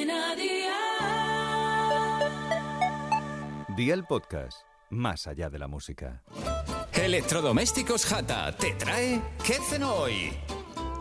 Cadena Dial. Día el podcast, más allá de la música. Electrodomésticos Jata te trae ¿Qué cenó hoy?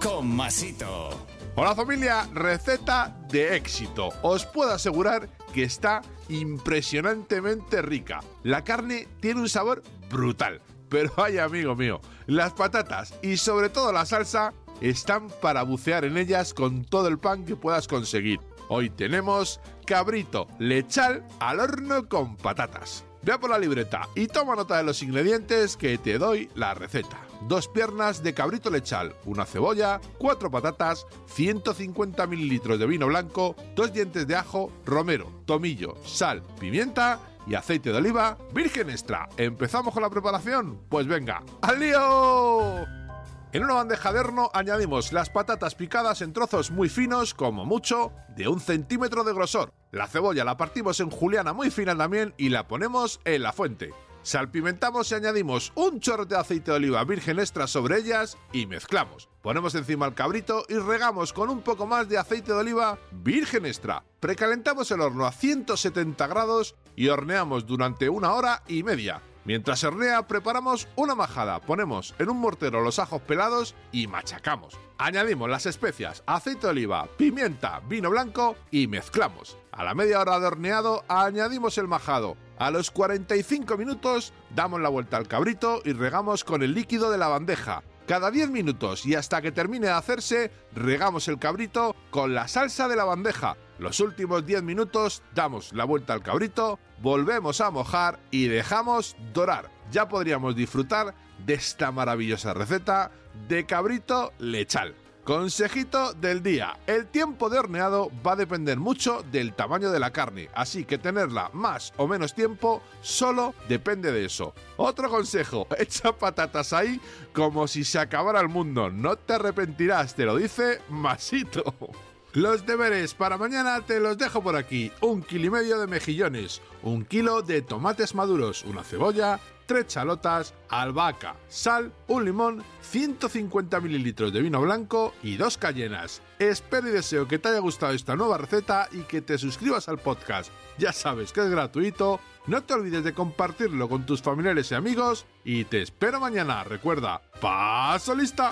Con Masito. Hola familia, receta de éxito. Os puedo asegurar que está impresionantemente rica. La carne tiene un sabor brutal. Pero ay amigo mío, las patatas y sobre todo la salsa están para bucear en ellas con todo el pan que puedas conseguir. Hoy tenemos cabrito lechal al horno con patatas. Ve por la libreta y toma nota de los ingredientes que te doy la receta. Dos piernas de cabrito lechal, una cebolla, cuatro patatas, 150 mililitros de vino blanco, dos dientes de ajo, romero, tomillo, sal, pimienta y aceite de oliva virgen extra. ¿Empezamos con la preparación? Pues venga, ¡al lío! En una bandeja de horno añadimos las patatas picadas en trozos muy finos, como mucho, de un centímetro de grosor. La cebolla la partimos en juliana muy fina también y la ponemos en la fuente. Salpimentamos y añadimos un chorro de aceite de oliva virgen extra sobre ellas y mezclamos. Ponemos encima el cabrito y regamos con un poco más de aceite de oliva virgen extra. Precalentamos el horno a 170 grados y horneamos durante una hora y media. Mientras hornea, preparamos una majada, ponemos en un mortero los ajos pelados y machacamos. Añadimos las especias, aceite de oliva, pimienta, vino blanco y mezclamos. A la media hora de horneado, añadimos el majado. A los 45 minutos, damos la vuelta al cabrito y regamos con el líquido de la bandeja. Cada 10 minutos y hasta que termine de hacerse, regamos el cabrito con la salsa de la bandeja. Los últimos 10 minutos damos la vuelta al cabrito, volvemos a mojar y dejamos dorar. Ya podríamos disfrutar de esta maravillosa receta de cabrito lechal. Consejito del día. El tiempo de horneado va a depender mucho del tamaño de la carne, así que tenerla más o menos tiempo solo depende de eso. Otro consejo, echa patatas ahí como si se acabara el mundo. No te arrepentirás, te lo dice Masito. Los deberes para mañana te los dejo por aquí. Un kilo y medio de mejillones, un kilo de tomates maduros, una cebolla, tres chalotas, albahaca, sal, un limón, 150 mililitros de vino blanco y dos cayenas. Espero y deseo que te haya gustado esta nueva receta y que te suscribas al podcast. Ya sabes que es gratuito, no te olvides de compartirlo con tus familiares y amigos y te espero mañana. Recuerda, paso lista.